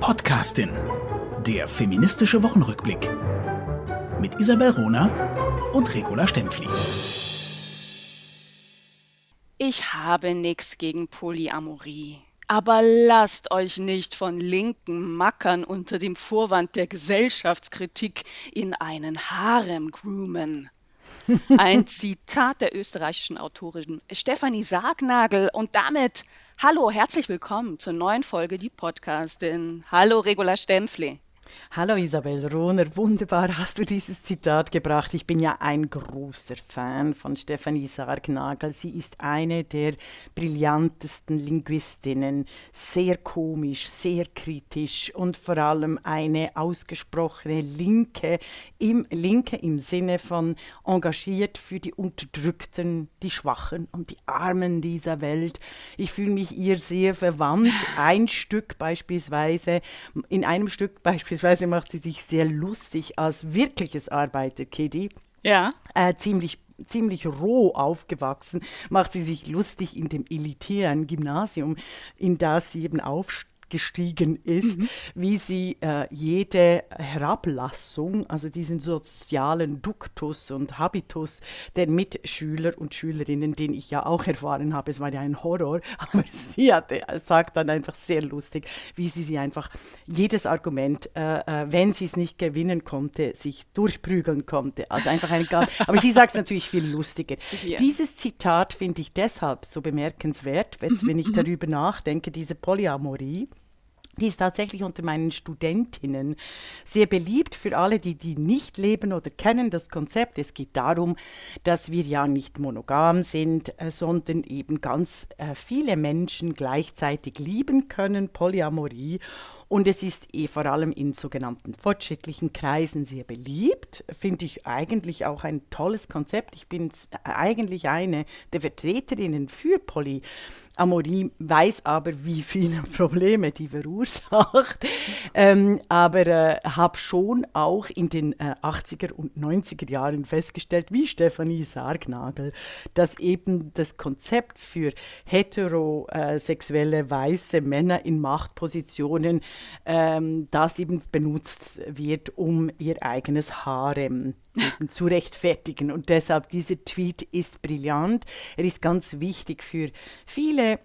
Podcastin. Der feministische Wochenrückblick. Mit Isabel Rona und Regula Stempfli. Ich habe nichts gegen Polyamorie. Aber lasst euch nicht von linken Mackern unter dem Vorwand der Gesellschaftskritik in einen Harem groomen. Ein Zitat der österreichischen Autorin Stefanie Sargnagel und damit Hallo, herzlich willkommen zur neuen Folge Die Podcastin. Hallo, Regula Stempfli. Hallo Isabel Rohner, wunderbar hast du dieses Zitat gebracht. Ich bin ja ein großer Fan von Stefanie Sargnagel. Sie ist eine der brillantesten Linguistinnen, sehr komisch, sehr kritisch und vor allem eine ausgesprochene Linke im Linke im Sinne von engagiert für die Unterdrückten, die Schwachen und die Armen dieser Welt. Ich fühle mich ihr sehr verwandt. Ein Stück beispielsweise, in einem Stück beispielsweise Teilweise macht sie sich sehr lustig als wirkliches Arbeiterkiddy. Ja. Äh, ziemlich ziemlich roh aufgewachsen, macht sie sich lustig in dem elitären Gymnasium, in das sie eben aufsteht gestiegen ist, mhm. wie sie äh, jede Herablassung, also diesen sozialen Duktus und Habitus der Mitschüler und Schülerinnen, den ich ja auch erfahren habe, es war ja ein Horror, aber sie hatte, sagt dann einfach sehr lustig, wie sie sie einfach jedes Argument, äh, äh, wenn sie es nicht gewinnen konnte, sich durchprügeln konnte. Also einfach ein aber sie sagt es natürlich viel lustiger. Ja. Dieses Zitat finde ich deshalb so bemerkenswert, jetzt, wenn ich mhm. darüber nachdenke, diese Polyamorie. Die ist tatsächlich unter meinen Studentinnen sehr beliebt für alle, die die nicht leben oder kennen das Konzept. Es geht darum, dass wir ja nicht monogam sind, äh, sondern eben ganz äh, viele Menschen gleichzeitig lieben können, Polyamorie. Und es ist eh vor allem in sogenannten fortschrittlichen Kreisen sehr beliebt. Finde ich eigentlich auch ein tolles Konzept. Ich bin eigentlich eine der Vertreterinnen für Polyamorie. Amorie weiß aber, wie viele Probleme die verursacht. Ähm, aber äh, habe schon auch in den äh, 80er und 90er Jahren festgestellt, wie Stefanie Sargnagel, dass eben das Konzept für heterosexuelle weiße Männer in Machtpositionen, ähm, das eben benutzt wird, um ihr eigenes Harem zu rechtfertigen. Und deshalb, dieser Tweet ist brillant. Er ist ganz wichtig für viele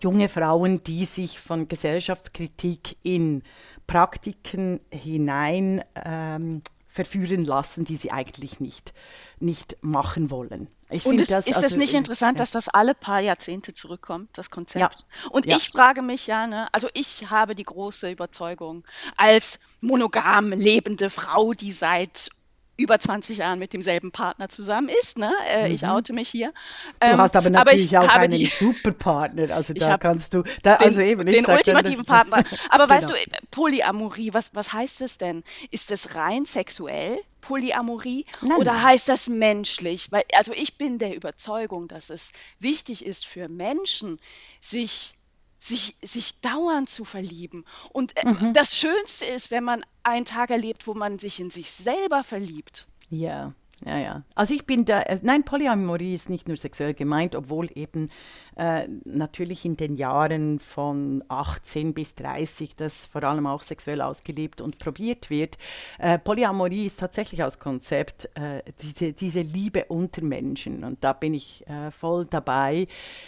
junge Frauen, die sich von Gesellschaftskritik in Praktiken hinein ähm, verführen lassen, die sie eigentlich nicht, nicht machen wollen. Ich und es, das, ist also, es nicht interessant, ja. dass das alle paar Jahrzehnte zurückkommt, das Konzept? Ja. Und ja. ich frage mich ja, ne, also ich habe die große Überzeugung, als monogam lebende Frau, die seit über 20 Jahren mit demselben Partner zusammen ist. Ne? Äh, mhm. Ich oute mich hier. Du ähm, hast aber natürlich aber auch einen die, Superpartner. Also da kannst du, da, den, also eben, den ultimativen Partner. Aber genau. weißt du, Polyamorie, was, was heißt es denn? Ist es rein sexuell? Polyamorie nein, oder nein. heißt das menschlich? Weil, also ich bin der Überzeugung, dass es wichtig ist für Menschen, sich sich, sich dauernd zu verlieben. Und äh, mhm. das Schönste ist, wenn man einen Tag erlebt, wo man sich in sich selber verliebt. Ja, ja, ja. Also ich bin da, äh, nein, Polyamorie ist nicht nur sexuell gemeint, obwohl eben äh, natürlich in den Jahren von 18 bis 30 das vor allem auch sexuell ausgelebt und probiert wird. Äh, Polyamorie ist tatsächlich als Konzept äh, diese, diese Liebe unter Menschen und da bin ich äh, voll dabei.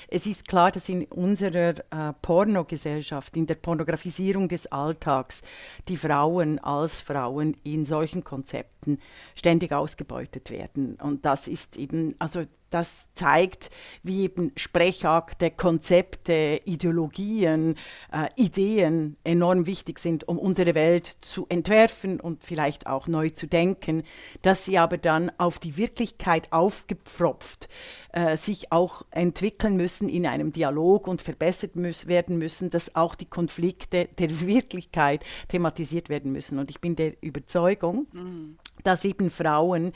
Es ist klar, dass in unserer äh, Pornogesellschaft, in der Pornografisierung des Alltags, die Frauen als Frauen in solchen Konzepten ständig ausgebeutet werden. Und das ist eben, also das zeigt, wie eben Sprechakte, Konzepte, Ideologien, äh, Ideen enorm wichtig sind, um unsere Welt zu entwerfen und vielleicht auch neu zu denken, dass sie aber dann auf die Wirklichkeit aufgepfropft äh, sich auch entwickeln müssen in einem Dialog und verbessert müß, werden müssen, dass auch die Konflikte der Wirklichkeit thematisiert werden müssen. Und ich bin der Überzeugung, mhm. dass eben Frauen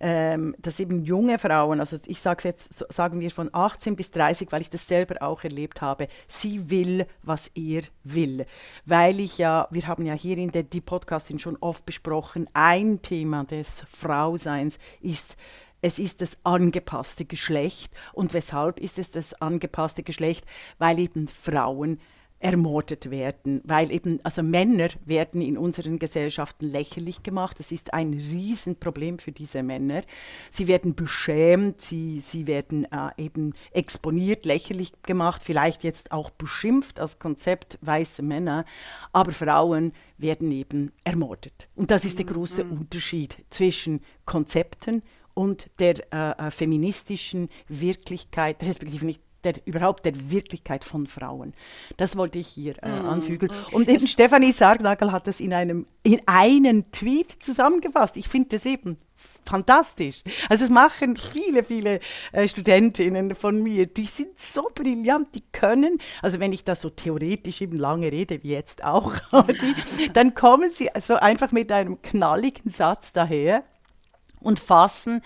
ähm, dass eben junge Frauen, also ich sage jetzt, so, sagen wir von 18 bis 30, weil ich das selber auch erlebt habe, sie will, was er will. Weil ich ja, wir haben ja hier in der die Podcastin schon oft besprochen, ein Thema des Frauseins ist, es ist das angepasste Geschlecht. Und weshalb ist es das angepasste Geschlecht? Weil eben Frauen ermordet werden, weil eben, also Männer werden in unseren Gesellschaften lächerlich gemacht. Das ist ein Riesenproblem für diese Männer. Sie werden beschämt, sie, sie werden äh, eben exponiert, lächerlich gemacht, vielleicht jetzt auch beschimpft als Konzept weiße Männer, aber Frauen werden eben ermordet. Und das ist der große mhm. Unterschied zwischen Konzepten und der äh, äh feministischen Wirklichkeit, respektive nicht der, überhaupt der Wirklichkeit von Frauen. Das wollte ich hier äh, mm, anfügen. Mm. Und eben Stefanie Sargnagel hat das in einem in einen Tweet zusammengefasst. Ich finde das eben fantastisch. Also es machen viele, viele äh, Studentinnen von mir, die sind so brillant, die können, also wenn ich da so theoretisch eben lange rede, wie jetzt auch, die, dann kommen sie so einfach mit einem knalligen Satz daher und fassen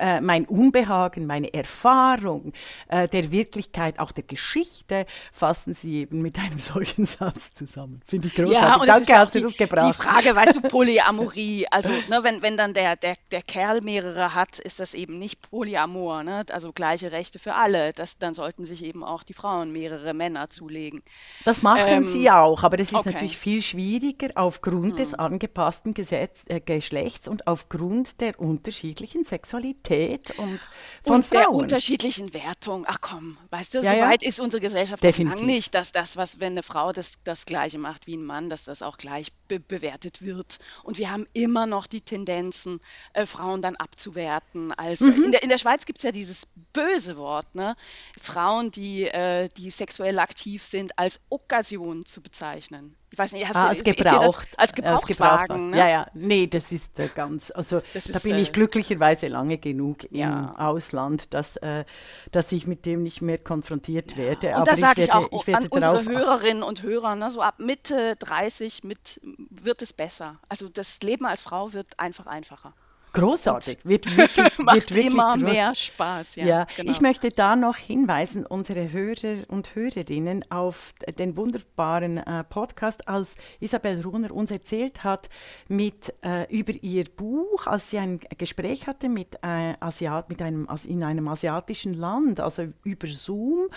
äh, mein Unbehagen, meine Erfahrung äh, der Wirklichkeit, auch der Geschichte, fassen sie eben mit einem solchen Satz zusammen. Finde ich großartig. Ja, und Danke, hast du das gebracht. Die Frage, weißt du, Polyamorie, also ne, wenn, wenn dann der, der, der Kerl mehrere hat, ist das eben nicht Polyamor, ne? also gleiche Rechte für alle. Das, dann sollten sich eben auch die Frauen mehrere Männer zulegen. Das machen ähm, sie auch, aber das ist okay. natürlich viel schwieriger aufgrund hm. des angepassten Gesetz, äh, Geschlechts und aufgrund der unterschiedlichen Sexualität. Sexualität und von und der unterschiedlichen Wertung. Ach komm, weißt du, ja, so weit ist unsere Gesellschaft lang nicht, dass das, was, wenn eine Frau das, das Gleiche macht wie ein Mann, dass das auch gleich be bewertet wird. Und wir haben immer noch die Tendenzen, äh, Frauen dann abzuwerten. Als, mhm. in, der, in der Schweiz gibt es ja dieses böse Wort, ne? Frauen, die, äh, die sexuell aktiv sind, als Okkasion zu bezeichnen. Ich weiß nicht, hast ah, du, als gebraucht, als Gebrauchtwagen. Ne? Ja, ja, nee, das ist äh, ganz, also das da ist, bin ich äh, glücklicherweise lange genug ja. im Ausland, dass, äh, dass ich mit dem nicht mehr konfrontiert ja. werde. Und Aber da sage ich, auch ich an unsere Hörerinnen und Hörer, ne, so ab Mitte 30 mit, wird es besser. Also das Leben als Frau wird einfach einfacher. Großartig, wird wirklich, Macht wird immer groß. mehr Spaß. Ja, ja. Genau. ich möchte da noch hinweisen, unsere Hörer und Hörerinnen, auf den wunderbaren äh, Podcast, als Isabel Runer uns erzählt hat mit, äh, über ihr Buch, als sie ein Gespräch hatte mit, äh, Asiat, mit einem, in einem asiatischen Land, also über Zoom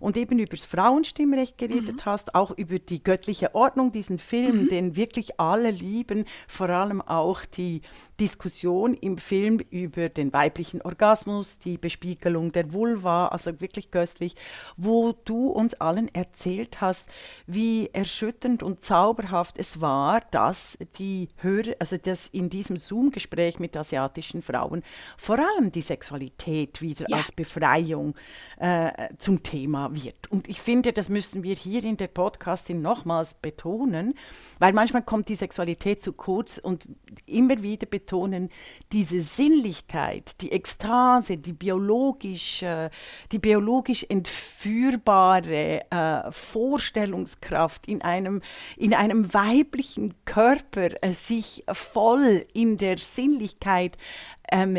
und eben über das Frauenstimmrecht geredet mhm. hast, auch über die göttliche Ordnung, diesen Film, mhm. den wirklich alle lieben, vor allem auch die Diskussion im Film über den weiblichen Orgasmus, die Bespiegelung der Vulva, also wirklich köstlich, wo du uns allen erzählt hast, wie erschütternd und zauberhaft es war, dass die Hörer, also dass in diesem Zoom-Gespräch mit asiatischen Frauen vor allem die Sexualität wieder ja. als Befreiung äh, zum Thema wird. Und ich finde, das müssen wir hier in der Podcastin nochmals betonen, weil manchmal kommt die Sexualität zu kurz und immer wieder betonen, diese Sinnlichkeit, die Ekstase, die biologisch, die biologisch entführbare äh, Vorstellungskraft in einem, in einem weiblichen Körper äh, sich voll in der Sinnlichkeit ähm,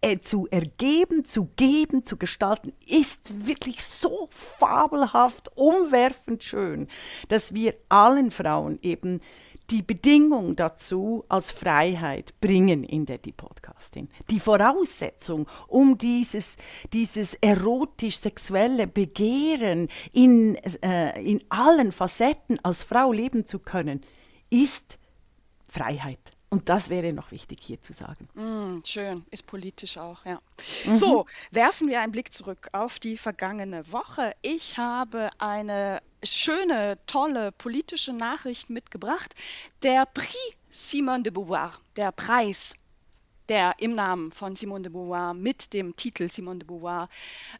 äh, zu ergeben, zu geben, zu gestalten, ist wirklich so fabelhaft, umwerfend schön, dass wir allen Frauen eben die Bedingung dazu als Freiheit bringen in der die Podcastin. Die Voraussetzung, um dieses, dieses erotisch-sexuelle Begehren in, äh, in allen Facetten als Frau leben zu können, ist Freiheit. Und das wäre noch wichtig hier zu sagen. Mm, schön, ist politisch auch, ja. Mhm. So, werfen wir einen Blick zurück auf die vergangene Woche. Ich habe eine schöne, tolle politische Nachricht mitgebracht. Der Prix Simone de Beauvoir, der Preis der im Namen von Simone de Beauvoir mit dem Titel Simone de Beauvoir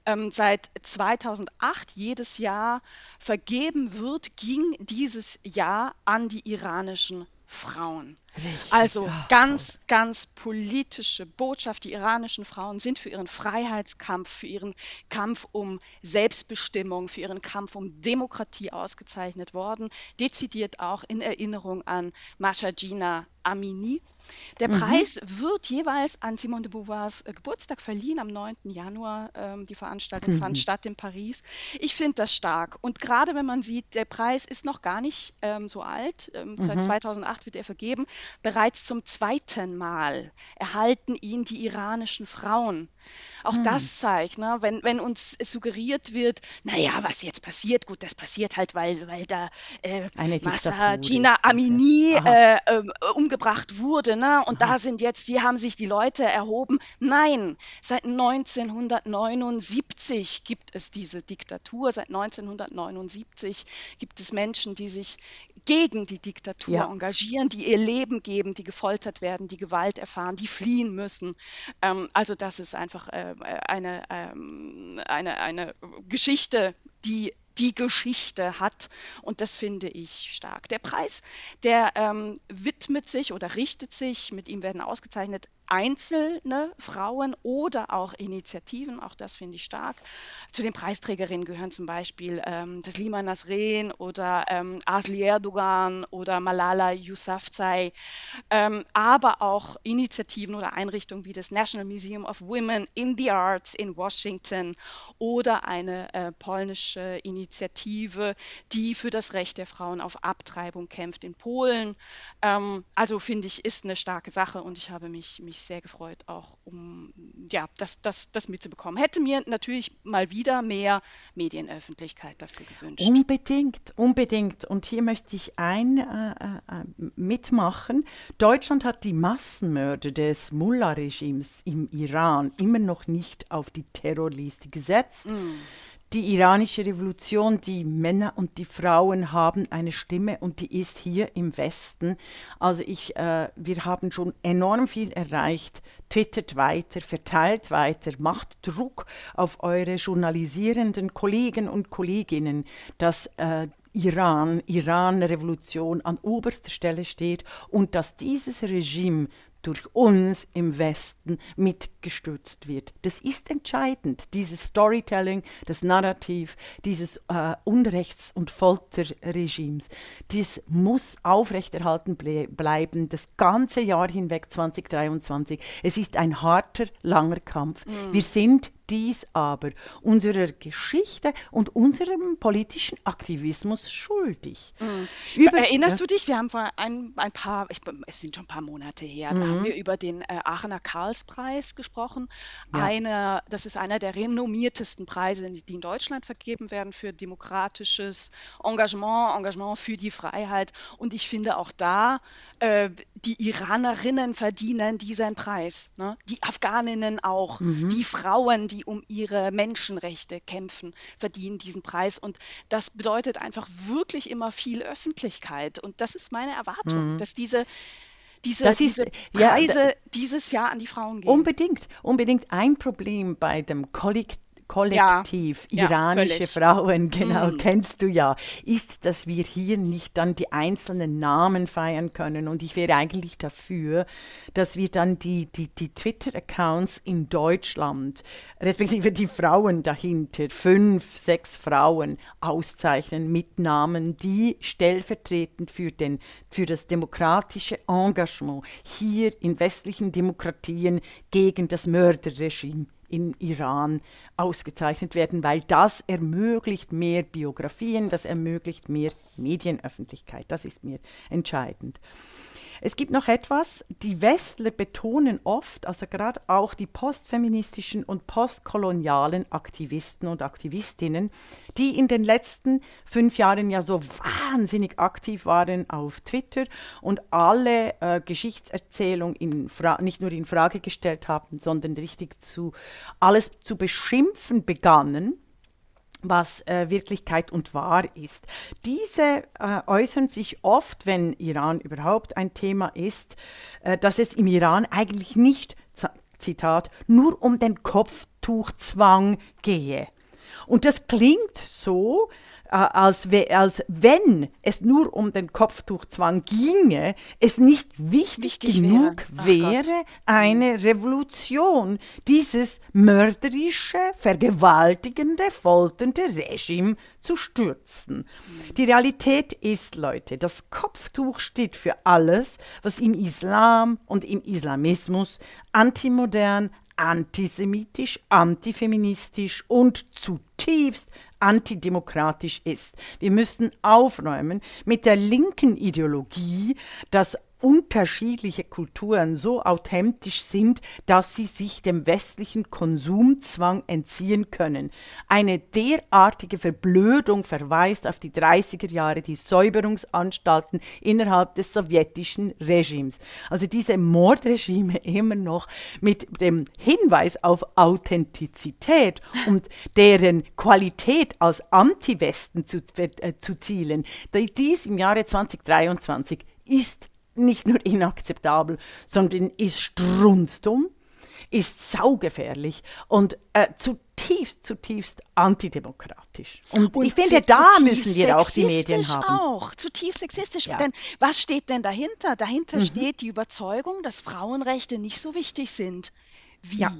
ähm, seit 2008 jedes Jahr vergeben wird, ging dieses Jahr an die iranischen Frauen. Richtig, also ja. ganz, ganz politische Botschaft. Die iranischen Frauen sind für ihren Freiheitskampf, für ihren Kampf um Selbstbestimmung, für ihren Kampf um Demokratie ausgezeichnet worden. Dezidiert auch in Erinnerung an Mashajina Amini, der mhm. Preis wird jeweils an Simone de Beauvoirs äh, Geburtstag verliehen am 9. Januar. Ähm, die Veranstaltung mhm. fand statt in Paris. Ich finde das stark. Und gerade wenn man sieht, der Preis ist noch gar nicht ähm, so alt. Ähm, mhm. Seit 2008 gemacht, wird er vergeben. Bereits zum zweiten Mal erhalten ihn die iranischen Frauen. Auch hm. das zeigt, ne, wenn, wenn uns suggeriert wird, naja, was jetzt passiert, gut, das passiert halt, weil, weil da äh, Massa Gina Amini äh, äh, umgebracht wurde, ne, und Aha. da sind jetzt, die haben sich die Leute erhoben. Nein, seit 1979 gibt es diese Diktatur, seit 1979 gibt es Menschen, die sich gegen die Diktatur ja. engagieren, die ihr Leben geben, die gefoltert werden, die Gewalt erfahren, die fliehen müssen. Ähm, also das ist einfach äh, eine, ähm, eine, eine Geschichte, die die Geschichte hat. Und das finde ich stark. Der Preis, der ähm, widmet sich oder richtet sich, mit ihm werden ausgezeichnet einzelne Frauen oder auch Initiativen, auch das finde ich stark. Zu den Preisträgerinnen gehören zum Beispiel ähm, Taslima Nasrin oder ähm, Asli Erdogan oder Malala Yousafzai, ähm, aber auch Initiativen oder Einrichtungen wie das National Museum of Women in the Arts in Washington oder eine äh, polnische Initiative, die für das Recht der Frauen auf Abtreibung kämpft in Polen. Ähm, also finde ich, ist eine starke Sache und ich habe mich, mich sehr gefreut, auch um ja, das, das, das mitzubekommen. Hätte mir natürlich mal wieder mehr Medienöffentlichkeit dafür gewünscht. Unbedingt, unbedingt. Und hier möchte ich ein äh, äh, mitmachen. Deutschland hat die Massenmörder des Mullah-Regimes im Iran immer noch nicht auf die Terrorliste gesetzt. Mm die iranische Revolution, die Männer und die Frauen haben eine Stimme und die ist hier im Westen. Also ich, äh, wir haben schon enorm viel erreicht. Twittert weiter, verteilt weiter, macht Druck auf eure journalisierenden Kollegen und Kolleginnen, dass äh, Iran, Iran-Revolution an oberster Stelle steht und dass dieses Regime durch uns im Westen mitgestützt wird. Das ist entscheidend, dieses Storytelling, das Narrativ, dieses äh, Unrechts- und Folterregimes. Dies muss aufrechterhalten ble bleiben, das ganze Jahr hinweg 2023. Es ist ein harter, langer Kampf. Mhm. Wir sind dies aber unserer Geschichte und unserem politischen Aktivismus schuldig. Mhm. Über, Erinnerst du dich, wir haben vor ein, ein paar, ich, es sind schon ein paar Monate her, mhm. da haben mhm. wir über den äh, Aachener Karlspreis gesprochen. Ja. Eine, das ist einer der renommiertesten Preise, die in Deutschland vergeben werden für demokratisches Engagement, Engagement für die Freiheit. Und ich finde auch da, äh, die Iranerinnen verdienen diesen Preis. Ne? Die Afghaninnen auch. Mhm. Die Frauen, die um ihre Menschenrechte kämpfen, verdienen diesen Preis. Und das bedeutet einfach wirklich immer viel Öffentlichkeit. Und das ist meine Erwartung, mhm. dass diese diese, ist, diese Preise ja, dieses Jahr an die Frauen gehen. Unbedingt, unbedingt ein Problem bei dem Kollektiv Kollektiv ja, iranische ja, Frauen, genau, mm. kennst du ja, ist, dass wir hier nicht dann die einzelnen Namen feiern können. Und ich wäre eigentlich dafür, dass wir dann die, die, die Twitter-Accounts in Deutschland, respektive die Frauen dahinter, fünf, sechs Frauen auszeichnen mit Namen, die stellvertretend für, den, für das demokratische Engagement hier in westlichen Demokratien gegen das Mörderregime in Iran ausgezeichnet werden, weil das ermöglicht mehr Biografien, das ermöglicht mehr Medienöffentlichkeit. Das ist mir entscheidend. Es gibt noch etwas, die Westler betonen oft, also gerade auch die postfeministischen und postkolonialen Aktivisten und Aktivistinnen, die in den letzten fünf Jahren ja so wahnsinnig aktiv waren auf Twitter und alle äh, Geschichtserzählung nicht nur in Frage gestellt haben, sondern richtig zu alles zu beschimpfen begannen was äh, Wirklichkeit und wahr ist. Diese äh, äußern sich oft, wenn Iran überhaupt ein Thema ist, äh, dass es im Iran eigentlich nicht, Zitat, nur um den Kopftuchzwang gehe. Und das klingt so, als, als wenn es nur um den Kopftuchzwang ginge, es nicht wichtig, wichtig genug wäre, wäre eine Revolution, dieses mörderische, vergewaltigende, folternde Regime zu stürzen. Die Realität ist, Leute, das Kopftuch steht für alles, was im Islam und im Islamismus antimodern, antisemitisch, antifeministisch und zutiefst antidemokratisch ist. Wir müssen aufräumen mit der linken Ideologie, dass unterschiedliche Kulturen so authentisch sind, dass sie sich dem westlichen Konsumzwang entziehen können. Eine derartige Verblödung verweist auf die 30er Jahre, die Säuberungsanstalten innerhalb des sowjetischen Regimes. Also diese Mordregime immer noch mit dem Hinweis auf Authentizität und deren Qualität als Anti-Westen zu, äh, zu zielen, dies im Jahre 2023 ist nicht nur inakzeptabel, sondern ist strunzdumm, ist saugefährlich und äh, zutiefst, zutiefst antidemokratisch. Und, und ich finde, da müssen wir auch die Medien haben. auch, zutiefst sexistisch. Ja. Denn was steht denn dahinter? Dahinter mhm. steht die Überzeugung, dass Frauenrechte nicht so wichtig sind wie ja.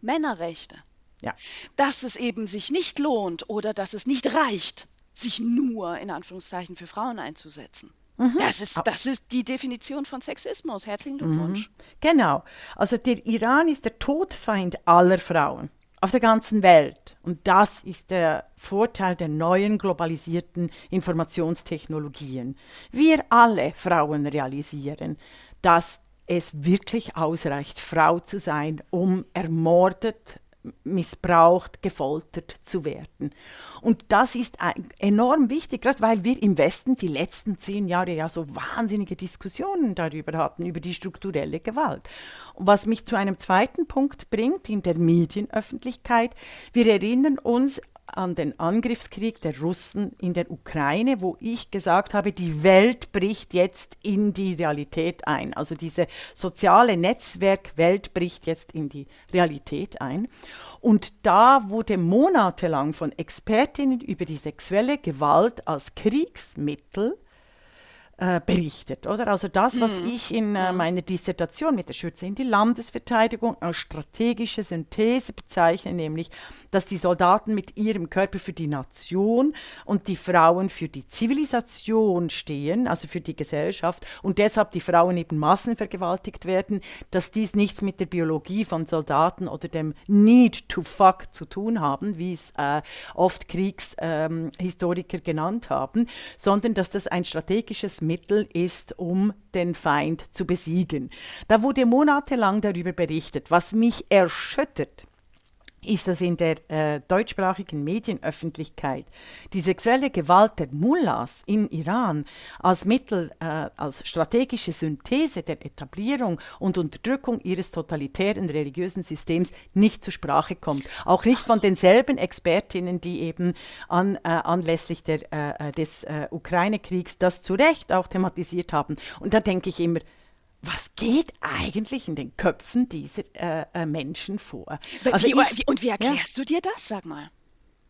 Männerrechte. Ja. Dass es eben sich nicht lohnt oder dass es nicht reicht, sich nur in Anführungszeichen für Frauen einzusetzen. Mhm. Das, ist, das ist die Definition von Sexismus. Herzlichen Glückwunsch. Mhm. Genau. Also der Iran ist der Todfeind aller Frauen auf der ganzen Welt. Und das ist der Vorteil der neuen globalisierten Informationstechnologien. Wir alle Frauen realisieren, dass es wirklich ausreicht, Frau zu sein, um ermordet, missbraucht, gefoltert zu werden. Und das ist enorm wichtig, gerade weil wir im Westen die letzten zehn Jahre ja so wahnsinnige Diskussionen darüber hatten, über die strukturelle Gewalt. Und was mich zu einem zweiten Punkt bringt in der Medienöffentlichkeit. Wir erinnern uns an den Angriffskrieg der Russen in der Ukraine, wo ich gesagt habe, die Welt bricht jetzt in die Realität ein. Also diese soziale Netzwerkwelt bricht jetzt in die Realität ein. Und da wurde monatelang von Expertinnen über die sexuelle Gewalt als Kriegsmittel äh, berichtet, oder? Also das, was mhm. ich in äh, mhm. meiner Dissertation mit der Schütze in die Landesverteidigung als strategische Synthese bezeichne, nämlich, dass die Soldaten mit ihrem Körper für die Nation und die Frauen für die Zivilisation stehen, also für die Gesellschaft, und deshalb die Frauen eben massenvergewaltigt werden, dass dies nichts mit der Biologie von Soldaten oder dem Need to fuck zu tun haben, wie es äh, oft Kriegshistoriker ähm, genannt haben, sondern dass das ein strategisches Mittel ist, um den Feind zu besiegen. Da wurde monatelang darüber berichtet, was mich erschüttert ist, dass in der äh, deutschsprachigen Medienöffentlichkeit die sexuelle Gewalt der Mullahs in Iran als Mittel, äh, als strategische Synthese der Etablierung und Unterdrückung ihres totalitären religiösen Systems nicht zur Sprache kommt. Auch nicht von denselben Expertinnen, die eben an, äh, anlässlich der, äh, äh, des äh, Ukraine-Kriegs das zu Recht auch thematisiert haben. Und da denke ich immer, was geht eigentlich in den Köpfen dieser äh, äh, Menschen vor? Also wie, ich, und wie erklärst ja. du dir das, sag mal?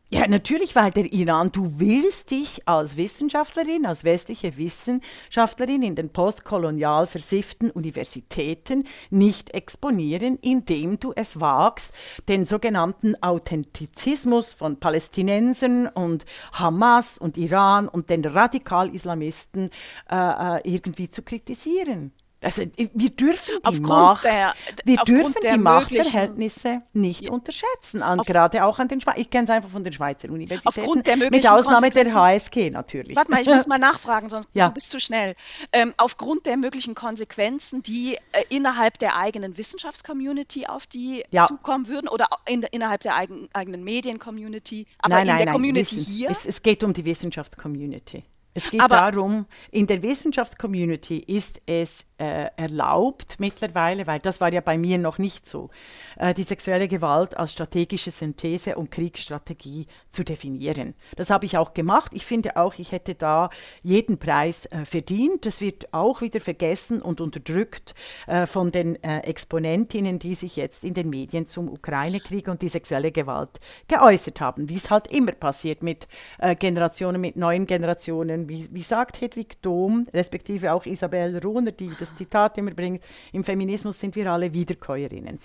Ja, natürlich, weil der Iran, du willst dich als Wissenschaftlerin, als westliche Wissenschaftlerin in den postkolonial versifften Universitäten nicht exponieren, indem du es wagst, den sogenannten Authentizismus von Palästinensern und Hamas und Iran und den Radikal-Islamisten äh, äh irgendwie zu kritisieren. Also wir dürfen die, aufgrund Macht, der, wir dürfen die Machtverhältnisse nicht ja. unterschätzen, an, auf, gerade auch an den Schweizer. Ich kenne es einfach von den Schweizer Universitäten, mit Ausnahme der HSG natürlich. Warte mal, ich muss mal nachfragen, sonst ja. du bist zu schnell. Ähm, aufgrund der möglichen Konsequenzen, die äh, innerhalb der eigenen Wissenschaftscommunity auf die ja. zukommen würden oder in, innerhalb der eigen, eigenen Mediencommunity, aber nein, in nein, der nein, Community Wissen, hier? Es, es geht um die Wissenschaftscommunity. Es geht Aber darum, in der Wissenschaftscommunity ist es äh, erlaubt mittlerweile, weil das war ja bei mir noch nicht so, äh, die sexuelle Gewalt als strategische Synthese und Kriegsstrategie zu definieren. Das habe ich auch gemacht. Ich finde auch, ich hätte da jeden Preis äh, verdient. Das wird auch wieder vergessen und unterdrückt äh, von den äh, Exponentinnen, die sich jetzt in den Medien zum Ukraine-Krieg und die sexuelle Gewalt geäußert haben, wie es halt immer passiert mit äh, Generationen, mit neuen Generationen. Wie, wie sagt Hedwig Dom, respektive auch Isabel Ruhner, die das das Zitat immer bringt, im Feminismus sind wir alle Wiederkäuerinnen.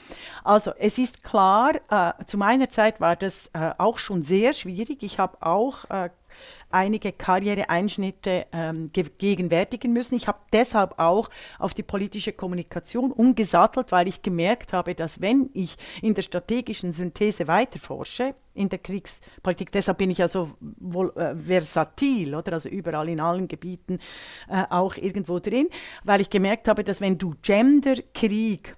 Also es ist klar, äh, zu meiner Zeit war das äh, auch schon sehr schwierig. Ich habe auch äh, einige Karriereeinschnitte ähm, gegenwärtigen müssen. Ich habe deshalb auch auf die politische Kommunikation umgesattelt, weil ich gemerkt habe, dass wenn ich in der strategischen Synthese weiterforsche, in der Kriegspolitik, deshalb bin ich ja so wohl, äh, versatil, oder? Also überall in allen Gebieten äh, auch irgendwo drin, weil ich gemerkt habe, dass wenn du Gender, Krieg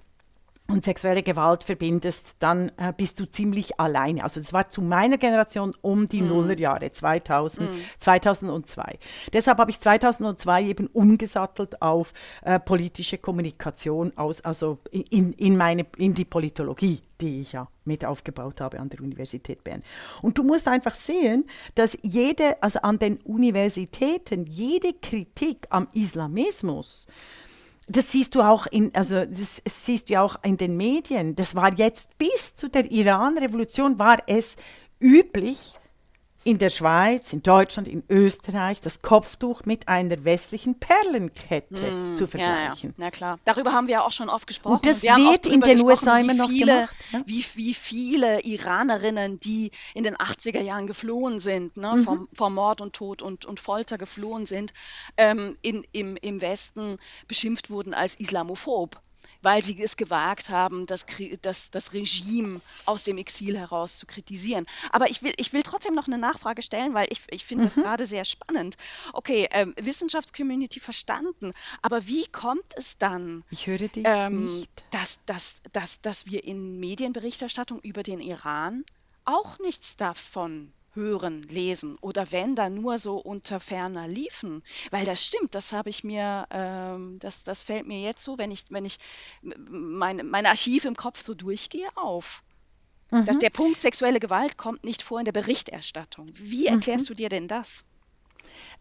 und sexuelle Gewalt verbindest, dann äh, bist du ziemlich alleine. Also das war zu meiner Generation um die mm. Nullerjahre, 2000, mm. 2002. Deshalb habe ich 2002 eben umgesattelt auf äh, politische Kommunikation, aus, also in, in, meine, in die Politologie, die ich ja mit aufgebaut habe an der Universität Bern. Und du musst einfach sehen, dass jede, also an den Universitäten, jede Kritik am Islamismus, das siehst du auch in, also das siehst du auch in den Medien. Das war jetzt bis zu der Iran-Revolution war es üblich, in der Schweiz, in Deutschland, in Österreich das Kopftuch mit einer westlichen Perlenkette mm, zu vergleichen. Ja, ja, na klar. Darüber haben wir ja auch schon oft gesprochen. Und das wir wird in den USA immer noch viele, gemacht. Ja? Wie, wie viele Iranerinnen, die in den 80er Jahren geflohen sind, ne, mhm. vom, vom Mord und Tod und, und Folter geflohen sind, ähm, in, im, im Westen beschimpft wurden als Islamophob weil sie es gewagt haben, das, das, das Regime aus dem Exil heraus zu kritisieren. Aber ich will, ich will trotzdem noch eine Nachfrage stellen, weil ich, ich finde mhm. das gerade sehr spannend. Okay, ähm, Wissenschaftscommunity verstanden, aber wie kommt es dann, ich höre dich ähm, nicht. Dass, dass, dass, dass wir in Medienberichterstattung über den Iran auch nichts davon hören, lesen oder wenn dann nur so unter ferner liefen. Weil das stimmt, das habe ich mir, ähm, das, das fällt mir jetzt so, wenn ich, wenn ich mein, mein Archiv im Kopf so durchgehe, auf. Mhm. Dass der Punkt sexuelle Gewalt kommt nicht vor in der Berichterstattung. Wie erklärst mhm. du dir denn das?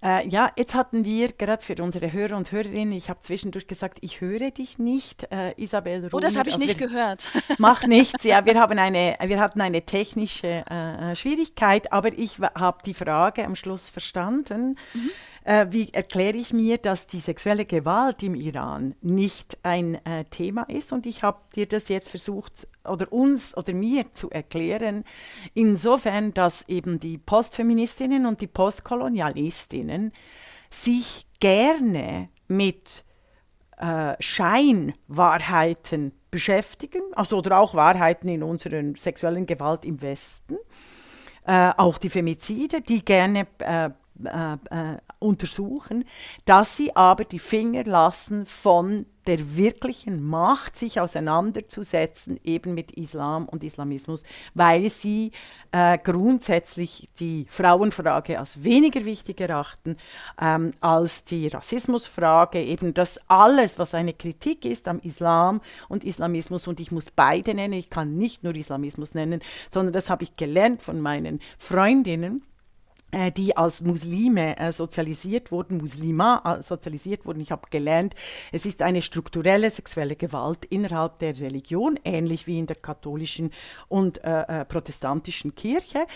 Äh, ja, jetzt hatten wir gerade für unsere Hörer und Hörerinnen, ich habe zwischendurch gesagt, ich höre dich nicht, äh, Isabel Rohner. Oh, das habe ich also nicht gehört. Mach nichts, ja, wir, haben eine, wir hatten eine technische äh, Schwierigkeit, aber ich habe die Frage am Schluss verstanden. Mhm. Äh, wie erkläre ich mir, dass die sexuelle Gewalt im Iran nicht ein äh, Thema ist? Und ich habe dir das jetzt versucht, oder uns oder mir zu erklären, insofern, dass eben die Postfeministinnen und die Postkolonialistinnen sich gerne mit äh, Scheinwahrheiten beschäftigen, also oder auch Wahrheiten in unserer sexuellen Gewalt im Westen, äh, auch die Femizide, die gerne äh, äh, äh, untersuchen, dass sie aber die Finger lassen von der wirklichen Macht, sich auseinanderzusetzen, eben mit Islam und Islamismus, weil sie äh, grundsätzlich die Frauenfrage als weniger wichtig erachten ähm, als die Rassismusfrage, eben das alles, was eine Kritik ist am Islam und Islamismus, und ich muss beide nennen, ich kann nicht nur Islamismus nennen, sondern das habe ich gelernt von meinen Freundinnen, die als Muslime äh, sozialisiert wurden, Muslima äh, sozialisiert wurden. Ich habe gelernt, es ist eine strukturelle sexuelle Gewalt innerhalb der Religion, ähnlich wie in der katholischen und äh, protestantischen Kirche.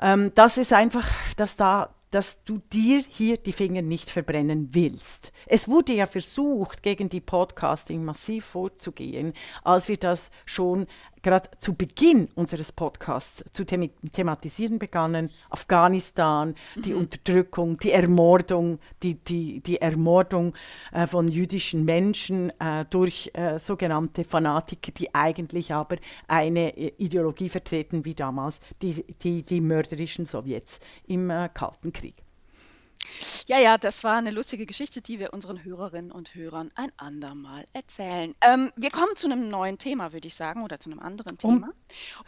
Ähm, das ist einfach, dass da dass du dir hier die Finger nicht verbrennen willst. Es wurde ja versucht, gegen die Podcasting massiv vorzugehen, als wir das schon gerade zu Beginn unseres Podcasts zu them thematisieren begannen. Afghanistan, die mhm. Unterdrückung, die Ermordung, die, die, die Ermordung äh, von jüdischen Menschen äh, durch äh, sogenannte Fanatiker, die eigentlich aber eine äh, Ideologie vertreten wie damals die, die, die mörderischen Sowjets im äh, Kalten Krieg. Ja, ja, das war eine lustige Geschichte, die wir unseren Hörerinnen und Hörern ein andermal erzählen. Ähm, wir kommen zu einem neuen Thema, würde ich sagen, oder zu einem anderen Thema.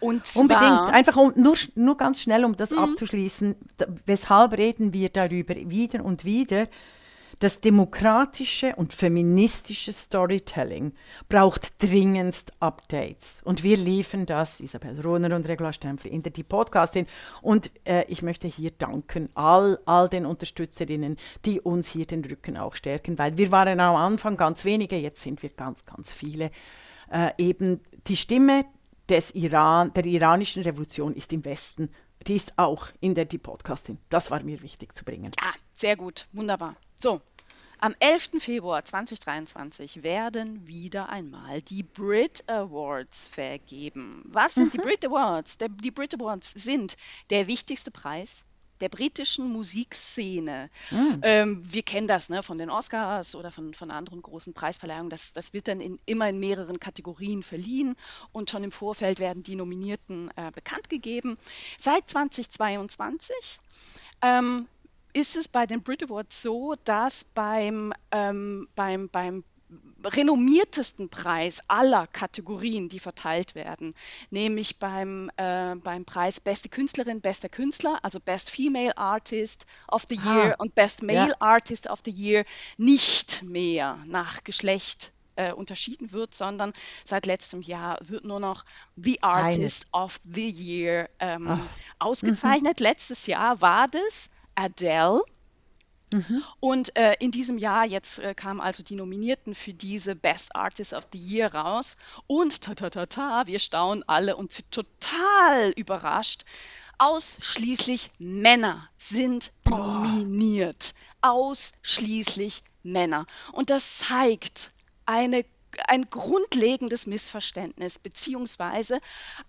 Um, und zwar, unbedingt, einfach um, nur, nur ganz schnell, um das mhm. abzuschließen. Weshalb reden wir darüber wieder und wieder? Das demokratische und feministische Storytelling braucht dringendst Updates. Und wir liefern das, Isabel Rohner und Regula Stempfli, in der die Podcastin. Und äh, ich möchte hier danken all, all den Unterstützerinnen, die uns hier den Rücken auch stärken, weil wir waren am Anfang ganz wenige, jetzt sind wir ganz, ganz viele. Äh, eben die Stimme des Iran, der iranischen Revolution ist im Westen die ist auch in der Die Podcastin. Das war mir wichtig zu bringen. Ja, sehr gut, wunderbar. So, am 11. Februar 2023 werden wieder einmal die Brit Awards vergeben. Was sind mhm. die Brit Awards? Der, die Brit Awards sind der wichtigste Preis der britischen Musikszene. Mhm. Ähm, wir kennen das ne, von den Oscars oder von, von anderen großen Preisverleihungen. Das, das wird dann in, immer in mehreren Kategorien verliehen und schon im Vorfeld werden die Nominierten äh, bekannt gegeben. Seit 2022 ähm, ist es bei den Brit Awards so, dass beim, ähm, beim, beim renommiertesten Preis aller Kategorien, die verteilt werden, nämlich beim, äh, beim Preis Beste Künstlerin, Bester Künstler, also Best Female Artist of the Year ah, und Best Male ja. Artist of the Year, nicht mehr nach Geschlecht äh, unterschieden wird, sondern seit letztem Jahr wird nur noch The Artist Eines. of the Year ähm, ausgezeichnet. Mhm. Letztes Jahr war das Adele Mhm. Und äh, in diesem Jahr, jetzt äh, kamen also die Nominierten für diese Best Artist of the Year raus. Und ta ta ta ta, wir staunen alle und sind total überrascht. Ausschließlich Männer sind Boah. nominiert. Ausschließlich Männer. Und das zeigt eine ein grundlegendes Missverständnis beziehungsweise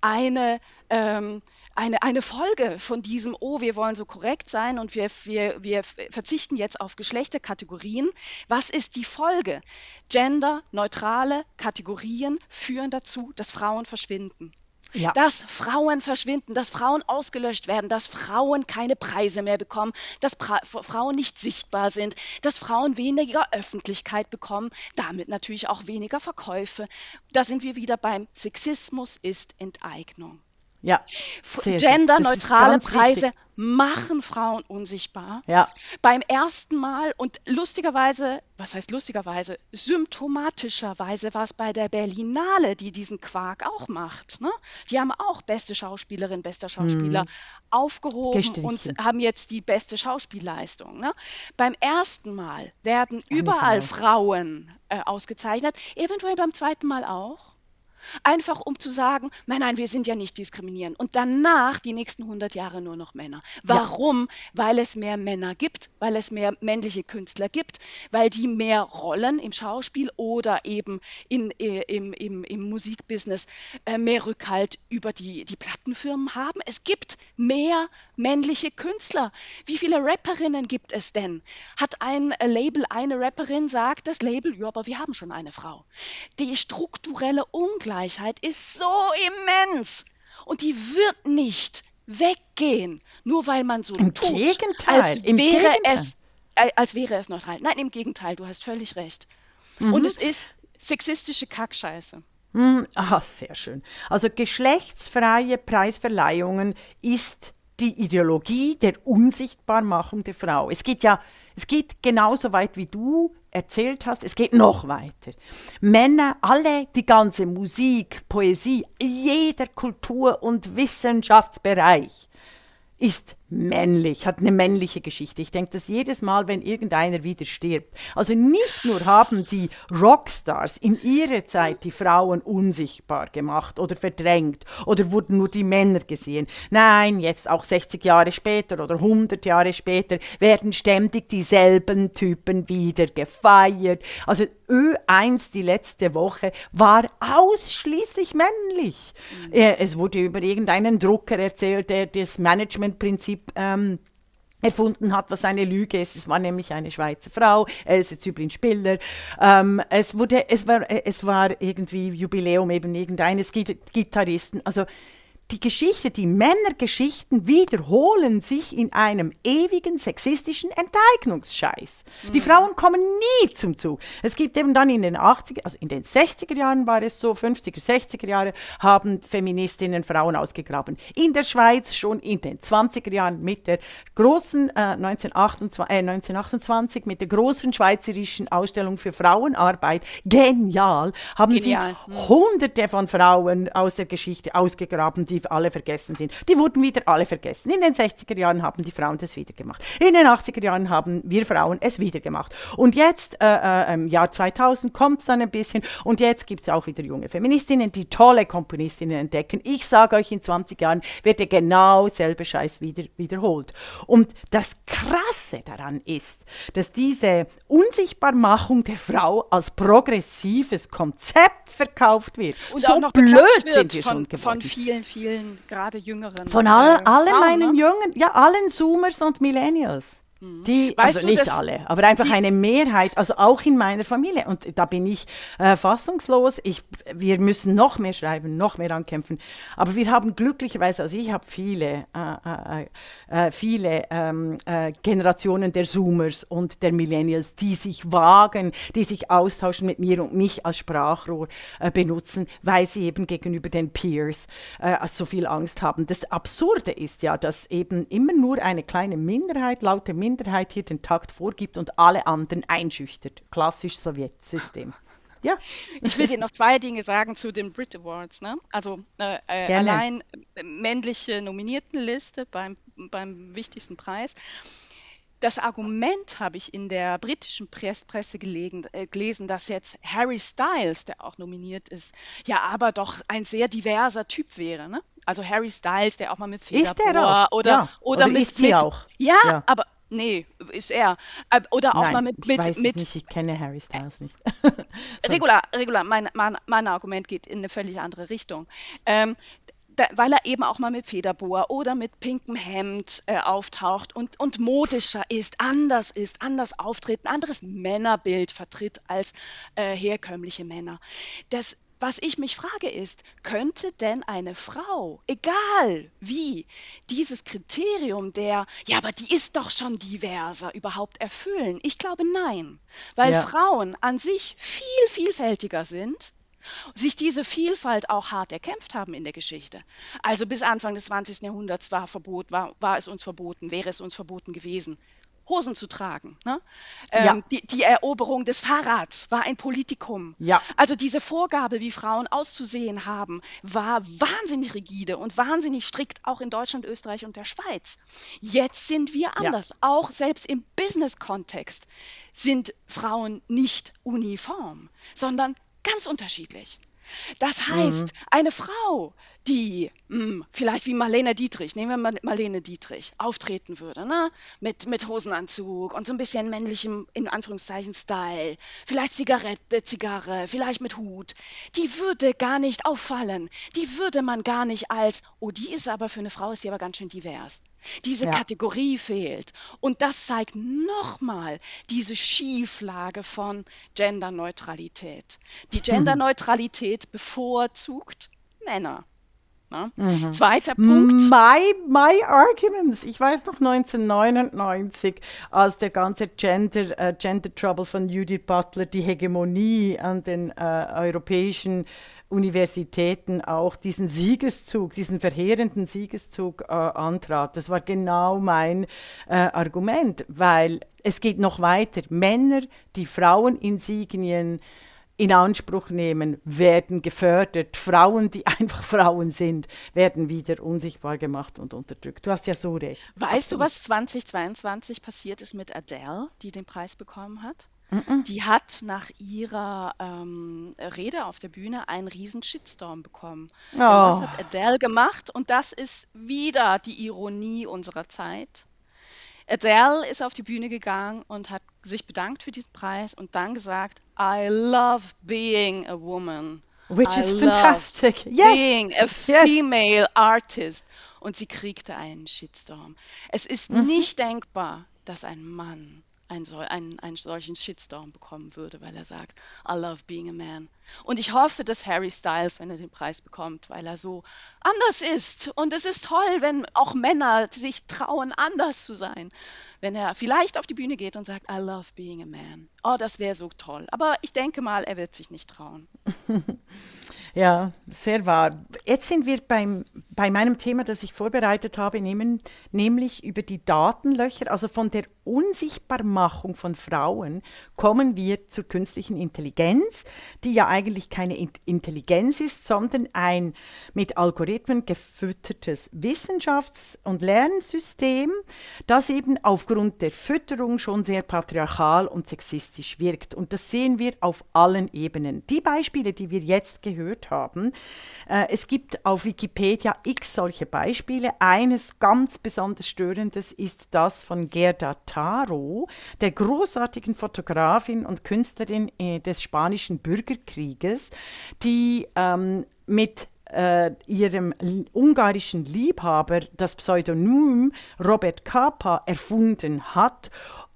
eine ähm, eine, eine Folge von diesem, oh, wir wollen so korrekt sein und wir, wir, wir verzichten jetzt auf Geschlechterkategorien. Was ist die Folge? Genderneutrale Kategorien führen dazu, dass Frauen verschwinden. Ja. Dass Frauen verschwinden, dass Frauen ausgelöscht werden, dass Frauen keine Preise mehr bekommen, dass pra Frauen nicht sichtbar sind, dass Frauen weniger Öffentlichkeit bekommen, damit natürlich auch weniger Verkäufe. Da sind wir wieder beim Sexismus ist Enteignung. Ja. Genderneutrale Preise wichtig. machen Frauen unsichtbar. Ja. Beim ersten Mal und lustigerweise, was heißt lustigerweise, symptomatischerweise war es bei der Berlinale, die diesen Quark auch macht. Ne? Die haben auch beste Schauspielerin, bester Schauspieler hm. aufgehoben und haben jetzt die beste Schauspielleistung. Ne? Beim ersten Mal werden überall Frau. Frauen äh, ausgezeichnet, eventuell beim zweiten Mal auch. Einfach um zu sagen, nein, nein, wir sind ja nicht diskriminierend. Und danach die nächsten 100 Jahre nur noch Männer. Warum? Ja. Weil es mehr Männer gibt, weil es mehr männliche Künstler gibt, weil die mehr Rollen im Schauspiel oder eben in, äh, im, im, im Musikbusiness äh, mehr Rückhalt über die, die Plattenfirmen haben. Es gibt mehr männliche Künstler. Wie viele Rapperinnen gibt es denn? Hat ein Label eine Rapperin, sagt das Label, ja, aber wir haben schon eine Frau. Die strukturelle Ungleichheit Ungleichheit ist so immens und die wird nicht weggehen, nur weil man so Im tut, Gegenteil, als im wäre Gegenteil. es äh, als wäre es neutral. Nein, im Gegenteil, du hast völlig recht. Mhm. Und es ist sexistische Kackscheiße. Mhm. Ah, sehr schön. Also geschlechtsfreie Preisverleihungen ist die Ideologie der Unsichtbarmachung der Frau. Es geht ja, es geht genauso weit wie du erzählt hast, es geht noch weiter. Männer, alle, die ganze Musik, Poesie, jeder Kultur- und Wissenschaftsbereich ist männlich, hat eine männliche Geschichte. Ich denke das jedes Mal, wenn irgendeiner wieder stirbt. Also nicht nur haben die Rockstars in ihrer Zeit die Frauen unsichtbar gemacht oder verdrängt oder wurden nur die Männer gesehen. Nein, jetzt auch 60 Jahre später oder 100 Jahre später werden ständig dieselben Typen wieder gefeiert. Also Ö1 die letzte Woche war ausschließlich männlich. Mhm. Es wurde über irgendeinen Drucker erzählt, der das Managementprinzip Prinzip ähm, erfunden hat, was eine Lüge ist. Es war nämlich eine Schweizer Frau, es ist Zyblin Spiller. Ähm, es, es, war, es war irgendwie Jubiläum eben irgendeines Gitarristen. Also die Geschichte, die Männergeschichten wiederholen sich in einem ewigen sexistischen Enteignungsscheiß. Mhm. Die Frauen kommen nie zum Zug. Es gibt eben dann in den 80er, also in den 60er Jahren war es so, 50er, 60er Jahre haben Feministinnen Frauen ausgegraben. In der Schweiz schon in den 20er Jahren mit der großen äh, 1928, äh, 1928 mit der großen schweizerischen Ausstellung für Frauenarbeit, genial, haben genial. sie hunderte von Frauen aus der Geschichte ausgegraben, die die alle vergessen sind. Die wurden wieder alle vergessen. In den 60er Jahren haben die Frauen das wieder gemacht. In den 80er Jahren haben wir Frauen es wieder gemacht. Und jetzt, äh, äh, im Jahr 2000, kommt es dann ein bisschen. Und jetzt gibt es auch wieder junge Feministinnen, die tolle Komponistinnen entdecken. Ich sage euch, in 20 Jahren wird der genau selbe Scheiß wieder wiederholt. Und das Krasse daran ist, dass diese Unsichtbarmachung der Frau als progressives Konzept verkauft wird. Und so blöd sind wir schon geworden. Von vielen, vielen vielen, gerade jüngeren. Von all, äh, allen Frauen, meinen ne? Jungen, ja, allen Zoomers und Millennials. Die, Weißt also du, nicht alle, aber einfach eine Mehrheit, also auch in meiner Familie. Und da bin ich äh, fassungslos. Ich, wir müssen noch mehr schreiben, noch mehr ankämpfen. Aber wir haben glücklicherweise, also ich habe viele, äh, äh, äh, viele ähm, äh, Generationen der Zoomers und der Millennials, die sich wagen, die sich austauschen mit mir und mich als Sprachrohr äh, benutzen, weil sie eben gegenüber den Peers so viel Angst haben. Das Absurde ist ja, dass eben immer nur eine kleine Minderheit, laute Minderheit hier den Takt vorgibt und alle anderen einschüchtert. Klassisch Sowjetsystem. Ja, Ich will dir noch zwei Dinge sagen zu den Brit Awards. Ne? Also äh, äh, allein äh, männliche Nominiertenliste beim, beim wichtigsten Preis. Das Argument habe ich in der britischen Press Presse gelegen, äh, gelesen, dass jetzt Harry Styles, der auch nominiert ist, ja aber doch ein sehr diverser Typ wäre. Ne? Also Harry Styles, der auch mal mit Federbohr oder, Ja. oder, Oder mit, ist sie mit auch? Ja, Ja. aber nee, ist er. Äh, Oder auch nein, mal mit, ich mit, weiß es mit nicht, ich kenne Harry Styles nicht. Regular, regular, mein, mein, mein Argument geht in eine völlig andere Richtung. Ähm, da, weil er eben auch mal mit Federbohr oder mit pinkem Hemd äh, auftaucht und, und modischer ist, anders ist, anders auftritt, ein anderes Männerbild vertritt als äh, herkömmliche Männer. Das, was ich mich frage ist, könnte denn eine Frau, egal wie, dieses Kriterium der, ja, aber die ist doch schon diverser, überhaupt erfüllen? Ich glaube nein, weil Ja. Frauen an sich viel vielfältiger sind sich diese Vielfalt auch hart erkämpft haben in der Geschichte. Also bis Anfang des 20. Jahrhunderts war, Verbot, war, war es uns verboten, wäre es uns verboten gewesen, Hosen zu tragen. Ne? Ja. Ähm, die, die Eroberung des Fahrrads war ein Politikum. Ja. Also diese Vorgabe, wie Frauen auszusehen haben, war wahnsinnig rigide und wahnsinnig strikt, auch in Deutschland, Österreich und der Schweiz. Jetzt sind wir anders. Auch selbst im Business-Kontext sind Frauen nicht uniform, sondern ganz unterschiedlich. Das heißt, eine Frau, die mh, vielleicht wie Marlene Dietrich, nehmen wir mal Marlene Dietrich, auftreten würde, ne? mit, mit Hosenanzug und so ein bisschen männlichem, in Anführungszeichen, Style, vielleicht Zigarette, Zigarre, vielleicht mit Hut, die würde gar nicht auffallen. Die würde man gar nicht als, oh, die ist aber für eine Frau, ist sie aber ganz schön divers. Diese Ja. Kategorie fehlt. Und das zeigt nochmal diese Schieflage von Genderneutralität. Die Genderneutralität bevorzugt Männer. Ne? Zweiter Punkt. My, my Arguments. Ich weiß noch 1999, als der ganze Gender, äh, Gender Trouble von Judith Butler die Hegemonie an den äh, europäischen Universitäten auch diesen Siegeszug, diesen verheerenden Siegeszug äh, antrat. Das war genau mein äh, Argument, weil es geht noch weiter. Männer, die Fraueninsignien in Anspruch nehmen, werden gefördert. Frauen, die einfach Frauen sind, werden wieder unsichtbar gemacht und unterdrückt. Du hast ja so recht. Weißt du, was 2022 passiert ist mit Adele, die den Preis bekommen hat? Die hat nach ihrer ähm, Rede auf der Bühne einen riesen Shitstorm bekommen. Was Oh. hat Adele gemacht? Und das ist wieder die Ironie unserer Zeit. Adele ist auf die Bühne gegangen und hat sich bedankt für diesen Preis und dann gesagt, I love being a woman. Which I is fantastic. Yes. Being a female artist. Und sie kriegte einen Shitstorm. Es ist Mhm. nicht denkbar, dass ein Mann einen, einen solchen Shitstorm bekommen würde, weil er sagt, I love being a man. Und ich hoffe, dass Harry Styles, wenn er den Preis bekommt, weil er so anders ist. Und es ist toll, wenn auch Männer sich trauen, anders zu sein. Wenn er vielleicht auf die Bühne geht und sagt, I love being a man. Oh, das wäre so toll. Aber ich denke mal, er wird sich nicht trauen. Ja, sehr wahr. Jetzt sind wir beim, bei meinem Thema, das ich vorbereitet habe, nehmen, nämlich über die Datenlöcher, also von der Unsichtbarmachung von Frauen kommen wir zur künstlichen Intelligenz, die ja eigentlich keine In Intelligenz ist, sondern ein mit Algorithmen gefüttertes Wissenschafts- und Lernsystem, das eben aufgrund der Fütterung schon sehr patriarchal und sexistisch wirkt. Und das sehen wir auf allen Ebenen. Die Beispiele, die wir jetzt gehört haben, äh, es gibt auf Wikipedia x solche Beispiele. Eines ganz besonders Störendes ist das von Gerda Taro, der großartigen Fotografin und Künstlerin äh, des spanischen Bürgerkrieges, die ähm, mit äh, ihrem ungarischen Liebhaber das Pseudonym Robert Capa erfunden hat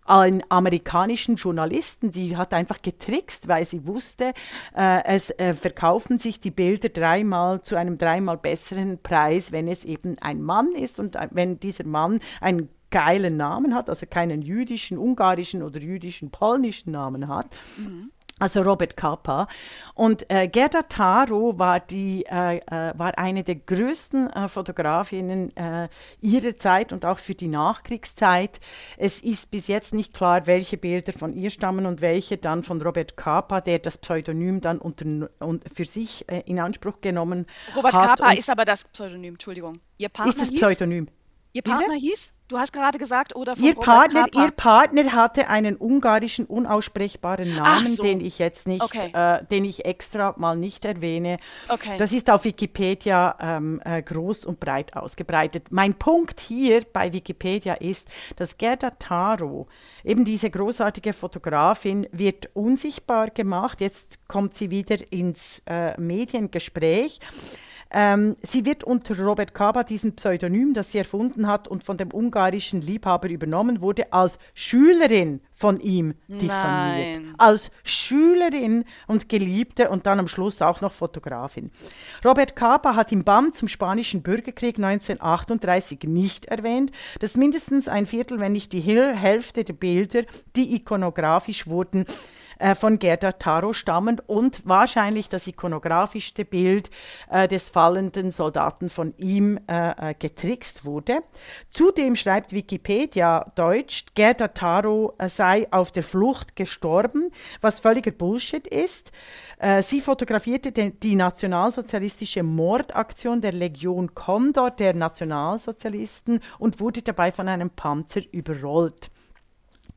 einen amerikanischen Journalisten, die hat einfach getrickst, weil sie wusste, äh, es äh, verkaufen sich die Bilder dreimal zu einem dreimal besseren Preis, wenn es eben ein Mann ist und äh, wenn dieser Mann einen geilen Namen hat, also keinen jüdischen, ungarischen oder jüdischen, polnischen Namen hat. Mhm also Robert Capa. Und äh, Gerda Taro war, die, äh, äh, war eine der größten äh, Fotografinnen äh, ihrer Zeit und auch für die Nachkriegszeit. Es ist bis jetzt nicht klar, welche Bilder von ihr stammen und welche dann von Robert Capa, der das Pseudonym dann unter, und für sich äh, in Anspruch genommen Robert hat. Robert Capa ist aber das Pseudonym, Entschuldigung. Ihr Partner ist das Pseudonym? Hieß? Ihr Partner Bitte? hieß? Du hast gerade gesagt, oder von ihr Partner, ihr Partner hatte einen ungarischen unaussprechbaren Namen, so. den ich jetzt nicht, okay. äh, den ich extra mal nicht erwähne. Okay. Das ist auf Wikipedia ähm, äh, groß und breit ausgebreitet. Mein Punkt hier bei Wikipedia ist, dass Gerda Taro, eben diese großartige Fotografin, wird unsichtbar gemacht. Jetzt kommt sie wieder ins äh, Mediengespräch. Ähm, sie wird unter Robert Kaba, diesem Pseudonym, das sie erfunden hat und von dem ungarischen Liebhaber übernommen wurde, als Schülerin von ihm diffamiert. Nein. Als Schülerin und Geliebte und dann am Schluss auch noch Fotografin. Robert Capa hat im BAM zum Spanischen Bürgerkrieg 1938 nicht erwähnt, dass mindestens ein Viertel, wenn nicht die Hälfte der Bilder, die ikonografisch wurden, äh, von Gerda Taro stammen und wahrscheinlich das ikonografischste Bild äh, des fallenden Soldaten von ihm äh, äh, getrickst wurde. Zudem schreibt Wikipedia Deutsch, Gerda Taro äh, sei auf der Flucht gestorben, was völliger Bullshit ist. Äh, sie fotografierte den, die nationalsozialistische Mordaktion der Legion Condor der Nationalsozialisten und wurde dabei von einem Panzer überrollt.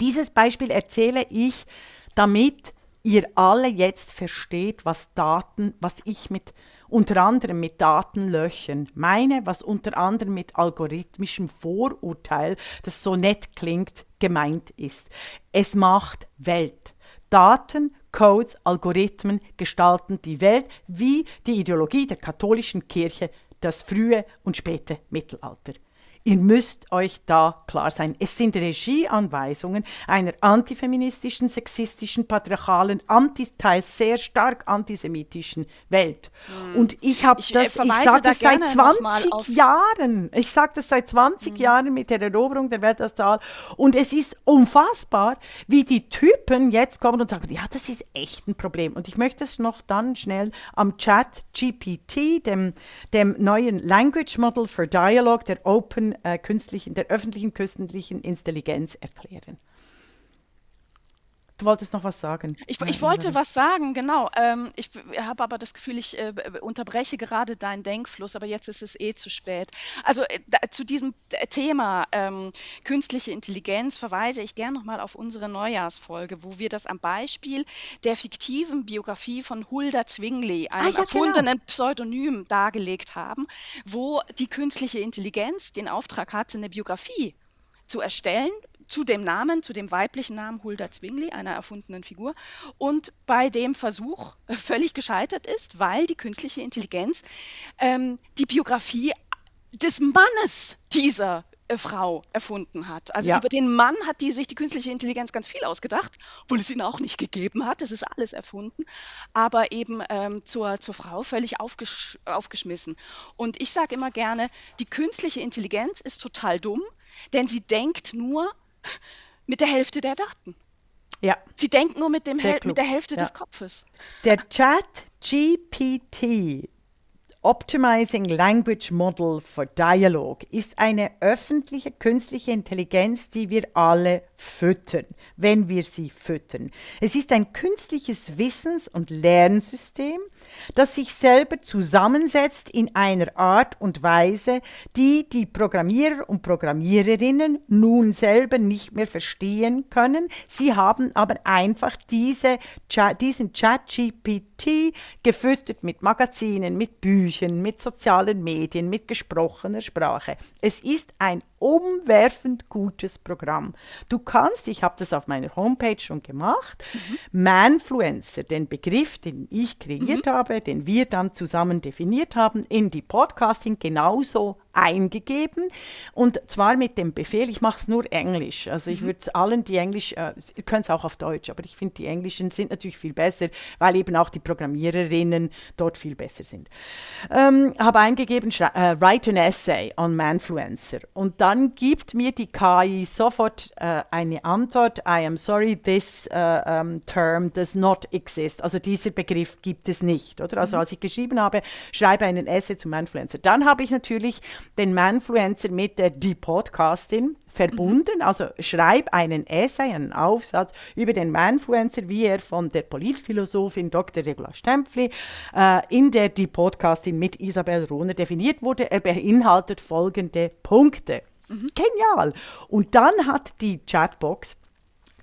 Dieses Beispiel erzähle ich damit ihr alle jetzt versteht, was Daten, was ich mit unter anderem mit Datenlöchern meine, was unter anderem mit algorithmischem Vorurteil, das so nett klingt, gemeint ist. Es macht Welt. Daten, Codes, Algorithmen gestalten die Welt wie die Ideologie der katholischen Kirche das frühe und späte Mittelalter. Ihr müsst euch da klar sein. Es sind Regieanweisungen einer antifeministischen, sexistischen, patriarchalen, anti, teils sehr stark antisemitischen Welt. Hm. Und ich habe das, ich sage das seit 20 Jahren. Ich sage das seit 20 hm. Jahren mit der Eroberung der Welt als Zahl. Und es ist unfassbar, wie die Typen jetzt kommen und sagen, ja, das ist echt ein Problem. Und ich möchte es noch dann schnell am Chat GPT, dem, dem neuen Language Model for Dialogue, der Open äh, künstlichen, der öffentlichen künstlichen Intelligenz erklären. Du wolltest noch was sagen. Ich, ich wollte was sagen, genau. Ähm, ich habe aber das Gefühl, ich äh, unterbreche gerade deinen Denkfluss, aber jetzt ist es eh zu spät. Also äh, zu diesem Thema ähm, künstliche Intelligenz verweise ich gerne nochmal auf unsere Neujahrsfolge, wo wir das am Beispiel der fiktiven Biografie von Hulda Zwingli, einem ah, ja, genau. erfundenen genau. Pseudonym, dargelegt haben, wo die künstliche Intelligenz den Auftrag hatte, eine Biografie zu erstellen zu dem Namen, zu dem weiblichen Namen Hulda Zwingli, einer erfundenen Figur, und bei dem Versuch völlig gescheitert ist, weil die künstliche Intelligenz ähm, die Biografie des Mannes dieser äh, Frau erfunden hat. Also ja. über den Mann hat die sich die künstliche Intelligenz ganz viel ausgedacht, obwohl es ihn auch nicht gegeben hat. Es ist alles erfunden, aber eben ähm, zur, zur Frau völlig aufgesch aufgeschmissen. Und ich sage immer gerne, die künstliche Intelligenz ist total dumm, denn sie denkt nur mit der Hälfte der Daten. Ja. Sie denkt nur mit, dem Hel mit der Hälfte ja. des Kopfes. Der Chat GPT Optimizing Language Model for Dialogue ist eine öffentliche künstliche Intelligenz, die wir alle füttern, wenn wir sie füttern. Es ist ein künstliches Wissens- und Lernsystem, das sich selber zusammensetzt in einer Art und Weise, die die Programmierer und Programmiererinnen nun selber nicht mehr verstehen können. Sie haben aber einfach diese, diesen ChatGPT gefüttert mit Magazinen, mit Büchern mit sozialen Medien, mit gesprochener Sprache. Es ist ein umwerfend gutes Programm. Du kannst, ich habe das auf meiner Homepage schon gemacht, mhm. Manfluencer, den Begriff, den ich kreiert mhm. habe, den wir dann zusammen definiert haben, in die Podcasting genauso eingegeben und zwar mit dem Befehl, ich mache es nur Englisch. Also ich mhm. würde allen, die Englisch, äh, ihr könnt es auch auf Deutsch, aber ich finde die Englischen sind natürlich viel besser, weil eben auch die Programmiererinnen dort viel besser sind. Ähm, habe eingegeben, äh, write an essay on Manfluencer und dann gibt mir die KI sofort äh, eine Antwort, I am sorry, this uh, um, term does not exist. Also dieser Begriff gibt es nicht, oder? Also mhm. als ich geschrieben habe, schreibe einen Essay zu Manfluencer. Dann habe ich natürlich den Manfluencer mit der Die Podcastin verbunden. Mhm. Also schreib einen Essay, einen Aufsatz über den Manfluencer, wie er von der Politphilosophin Dr. Regula Stempfli äh, in der Die Podcastin mit Isabel Rohner definiert wurde. Er beinhaltet folgende Punkte. Mhm. Genial! Und dann hat die Chatbox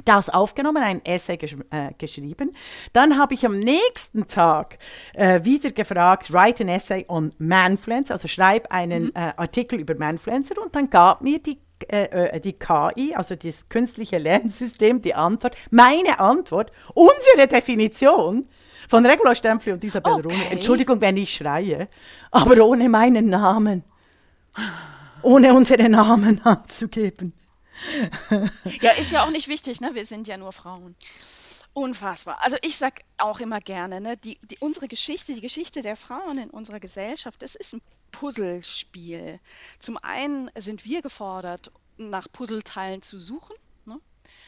das aufgenommen, ein Essay gesch äh, geschrieben. Dann habe ich am nächsten Tag äh, wieder gefragt, write an Essay on Manfluencer, also schreib einen mhm. äh, Artikel über Manfluencer und dann gab mir die, äh, äh, die KI, also das künstliche Lernsystem, die Antwort, meine Antwort, unsere Definition von Regula Stempfli und Isabel okay. Rune. Entschuldigung, wenn ich schreie, aber ohne meinen Namen. Ohne unsere Namen anzugeben ja, ist ja auch nicht wichtig, ne? Wir sind ja nur Frauen. Unfassbar. Also ich sage auch immer gerne, ne, die, die, unsere Geschichte, die Geschichte der Frauen in unserer Gesellschaft, das ist ein Puzzlespiel. Zum einen sind wir gefordert, nach Puzzleteilen zu suchen.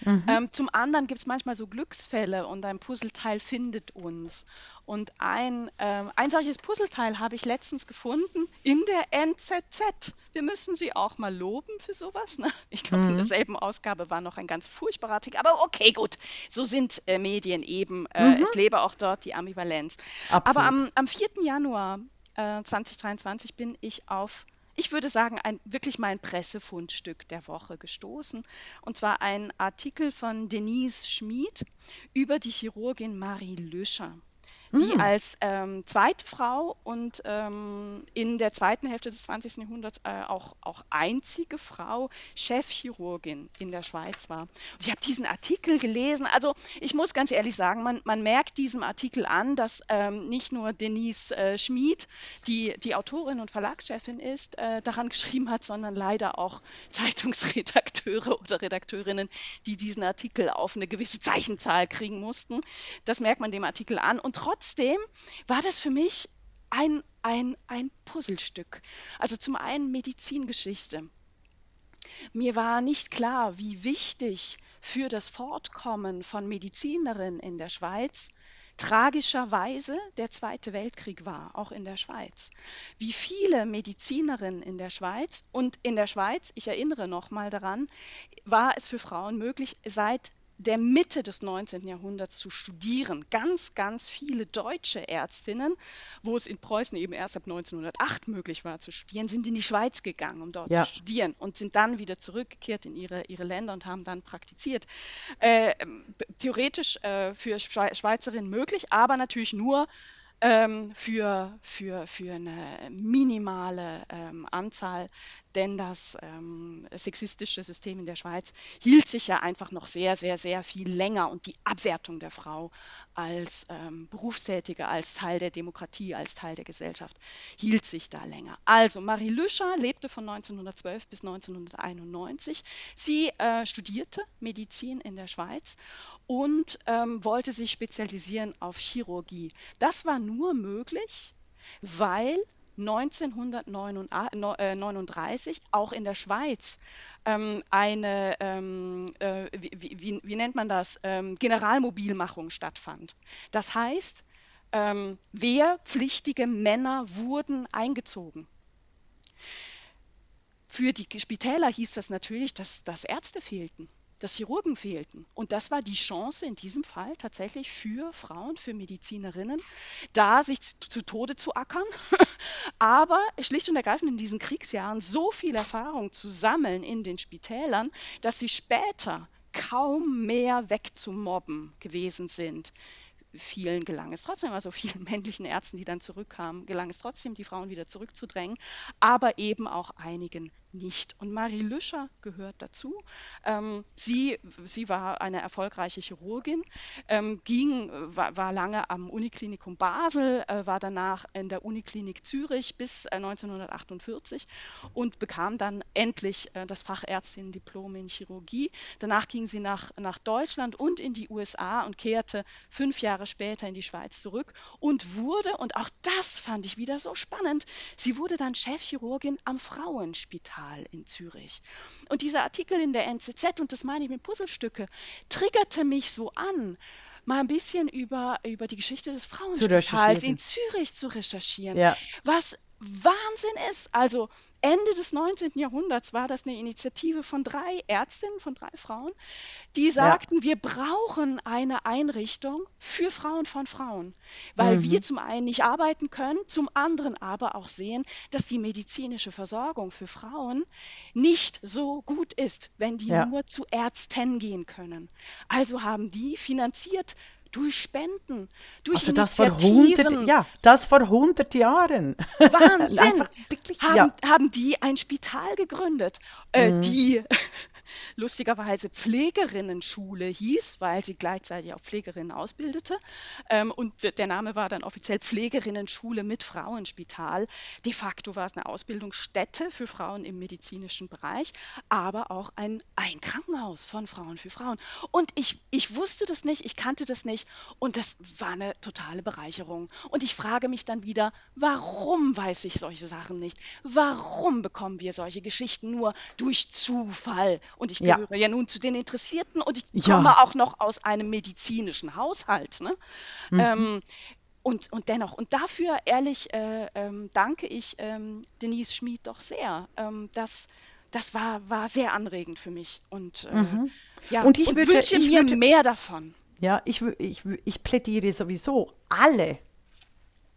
Mhm. Ähm, zum anderen gibt es manchmal so Glücksfälle und ein Puzzleteil findet uns. Und ein, äh, ein solches Puzzleteil habe ich letztens gefunden in der NZZ. Wir müssen sie auch mal loben für sowas. Ne? Ich glaube, mhm. in derselben Ausgabe war noch ein ganz furchtbarer Artikel. Aber okay, gut, so sind äh, Medien eben. Äh, mhm. Es lebe auch dort die Ambivalenz. Absolut. Aber am, am 4. Januar 2023 äh, bin ich auf ich würde sagen, ein, wirklich mein Pressefundstück der Woche gestoßen. Und zwar ein Artikel von Denise Schmid über die Chirurgin Marie Löscher die mhm. als ähm, zweite Frau und ähm, in der zweiten Hälfte des 20. Jahrhunderts äh, auch, auch einzige Frau Chefchirurgin in der Schweiz war. Und ich habe diesen Artikel gelesen. Also ich muss ganz ehrlich sagen, man, man merkt diesem Artikel an, dass ähm, nicht nur Denise äh, Schmid, die, die Autorin und Verlagschefin ist, äh, daran geschrieben hat, sondern leider auch Zeitungsredakteure oder Redakteurinnen, die diesen Artikel auf eine gewisse Zeichenzahl kriegen mussten. Das merkt man dem Artikel an. Und trotzdem trotzdem war das für mich ein, ein, ein Puzzlestück. Also zum einen Medizingeschichte. Mir war nicht klar, wie wichtig für das Fortkommen von Medizinerinnen in der Schweiz tragischerweise der Zweite Weltkrieg war, auch in der Schweiz. Wie viele Medizinerinnen in der Schweiz und in der Schweiz, ich erinnere noch mal daran, war es für Frauen möglich, seit der Mitte des 19. Jahrhunderts zu studieren. Ganz, ganz viele deutsche Ärztinnen, wo es in Preußen eben erst ab 1908 möglich war zu studieren, sind in die Schweiz gegangen, um dort ja. zu studieren und sind dann wieder zurückgekehrt in ihre, ihre Länder und haben dann praktiziert. Äh, theoretisch äh, für Schweizerinnen möglich, aber natürlich nur ähm, für, für, für eine minimale ähm, Anzahl, denn das ähm, sexistische System in der Schweiz hielt sich ja einfach noch sehr, sehr, sehr viel länger und die Abwertung der Frau als ähm, Berufstätige, als Teil der Demokratie, als Teil der Gesellschaft hielt sich da länger. Also Marie Lüscher lebte von 1912 bis 1991. Sie äh, studierte Medizin in der Schweiz und ähm, wollte sich spezialisieren auf Chirurgie. Das war nur möglich, weil 1939 auch in der Schweiz ähm, eine, ähm, äh, wie, wie, wie, nennt man das, ähm, Generalmobilmachung stattfand. Das heißt, ähm, wehrpflichtige Männer wurden eingezogen. Für die Spitäler hieß das natürlich, dass, dass Ärzte fehlten dass Chirurgen fehlten. Und das war die Chance in diesem Fall tatsächlich für Frauen, für Medizinerinnen, da sich zu Tode zu ackern, aber schlicht und ergreifend in diesen Kriegsjahren so viel Erfahrung zu sammeln in den Spitälern, dass sie später kaum mehr wegzumobben gewesen sind vielen gelang es trotzdem, also vielen männlichen Ärzten, die dann zurückkamen, gelang es trotzdem, die Frauen wieder zurückzudrängen, aber eben auch einigen nicht. Und Marie Lüscher gehört dazu. Ähm, sie, sie war eine erfolgreiche Chirurgin, ähm, ging, war, war, lange am Uniklinikum Basel, äh, war danach in der Uniklinik Zürich bis äh, 1948 und bekam dann endlich äh, das Fachärztin-Diplom in Chirurgie. Danach ging sie nach, nach Deutschland und in die USA und kehrte fünf Jahre später in die Schweiz zurück und wurde, und auch das fand ich wieder so spannend, sie wurde dann Chefchirurgin am Frauenspital in Zürich. Und dieser Artikel in der NZZ, und das meine ich mit Puzzlestücke, triggerte mich so an, mal ein bisschen über, über die Geschichte des Frauenspitals in Zürich zu recherchieren. Ja. Was Wahnsinn ist. Also Ende des 19. Jahrhunderts war das eine Initiative von drei Ärztinnen, von drei Frauen, die sagten, ja. wir brauchen eine Einrichtung für Frauen von Frauen, weil mhm. wir zum einen nicht arbeiten können, zum anderen aber auch sehen, dass die medizinische Versorgung für Frauen nicht so gut ist, wenn die ja. nur zu Ärzten gehen können. Also haben die finanziert durch Spenden, durch also das vor 100, ja, das vor 100 Jahren. Wahnsinn! wirklich, haben, ja. haben die ein Spital gegründet, äh, mhm. die lustigerweise Pflegerinnenschule hieß, weil sie gleichzeitig auch Pflegerinnen ausbildete. Ähm, und der Name war dann offiziell Pflegerinnenschule mit Frauenspital. De facto war es eine Ausbildungsstätte für Frauen im medizinischen Bereich, aber auch ein, ein Krankenhaus von Frauen für Frauen. Und ich, ich wusste das nicht, ich kannte das nicht und das war eine totale Bereicherung. Und ich frage mich dann wieder, warum weiß ich solche Sachen nicht? Warum bekommen wir solche Geschichten nur durch Zufall? Und ich gehöre ja, ja nun zu den Interessierten und ich komme ja. auch noch aus einem medizinischen Haushalt. Ne? Mhm. Ähm, und, und dennoch, und dafür ehrlich äh, ähm, danke ich ähm, Denise Schmid doch sehr. Ähm, das das war, war sehr anregend für mich. Und, äh, mhm. ja, und ich und würde, wünsche ich mir würde, mehr davon. Ja, ich, ich, ich plädiere sowieso alle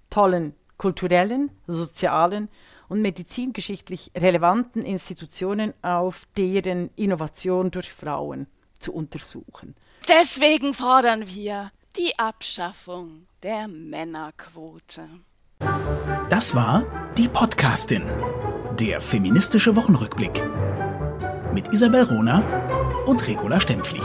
tollen kulturellen, sozialen und medizingeschichtlich relevanten Institutionen auf deren Innovation durch Frauen zu untersuchen. Deswegen fordern wir die Abschaffung der Männerquote. Das war die Podcastin, der feministische Wochenrückblick mit Isabel Rona und Regula Stempfli.